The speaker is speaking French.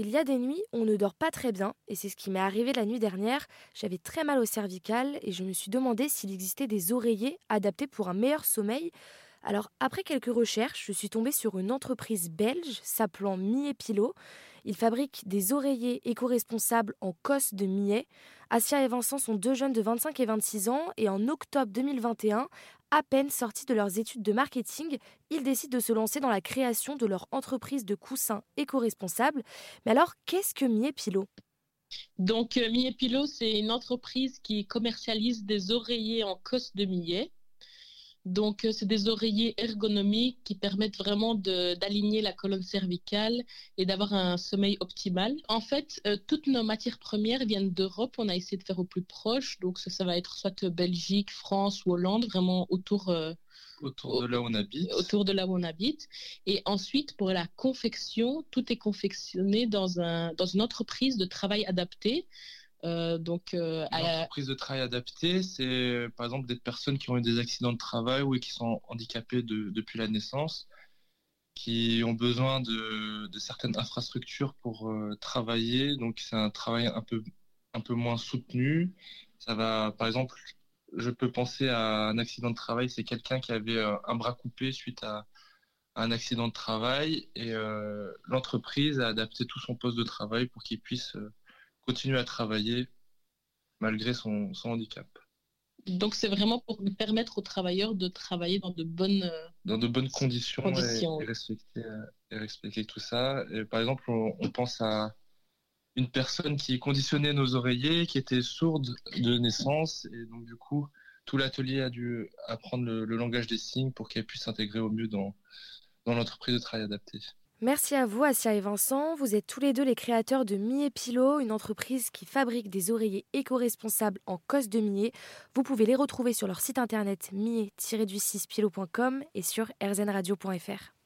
Il y a des nuits où on ne dort pas très bien, et c'est ce qui m'est arrivé la nuit dernière. J'avais très mal au cervical et je me suis demandé s'il existait des oreillers adaptés pour un meilleur sommeil. Alors, après quelques recherches, je suis tombée sur une entreprise belge s'appelant Millet Pilot. Ils fabriquent des oreillers éco-responsables en cosse de millet. Asia et Vincent sont deux jeunes de 25 et 26 ans et en octobre 2021, à peine sortis de leurs études de marketing, ils décident de se lancer dans la création de leur entreprise de coussins éco-responsables. Mais alors, qu'est-ce que Millet Pilot donc, euh, Millet Pilot, c'est une entreprise qui commercialise des oreillers en cosse de millet. Donc, euh, c'est des oreillers ergonomiques qui permettent vraiment d'aligner la colonne cervicale et d'avoir un sommeil optimal. En fait, euh, toutes nos matières premières viennent d'Europe. On a essayé de faire au plus proche. Donc, ça, va être soit Belgique, France ou Hollande, vraiment autour. Euh, autour de là où on habite. Autour de là où on habite. Et ensuite, pour la confection, tout est confectionné dans, un, dans une entreprise de travail adapté. Euh, donc, euh, L'entreprise de travail adaptée, c'est par exemple des personnes qui ont eu des accidents de travail ou qui sont handicapées depuis la naissance, qui ont besoin de, certaines infrastructures pour euh, travailler. Donc, c'est un travail un peu, un peu moins soutenu. Ça va, par exemple, je peux penser à un accident de travail, c'est quelqu'un qui avait un bras coupé suite à, un accident de travail et l'entreprise a adapté tout son poste de travail pour qu'il puisse continuer à travailler malgré son, handicap. Donc c'est vraiment pour permettre aux travailleurs de travailler dans de bonnes, euh, dans de bonnes conditions, Et, respecter, euh, et, respecter, tout ça. Et par exemple, on, pense à une personne qui conditionnait nos oreillers, qui était sourde de naissance, et donc du coup, tout l'atelier a dû apprendre le, langage des signes pour qu'elle puisse s'intégrer au mieux dans, dans l'entreprise de travail adapté. Merci à vous, Asia et Vincent. Vous êtes tous les deux les créateurs de Millet Pilot, une entreprise qui fabrique des oreillers éco-responsables en cosse de millet. Vous pouvez les retrouver sur leur site internet millet-du6pilot.com et sur rznradio.fr.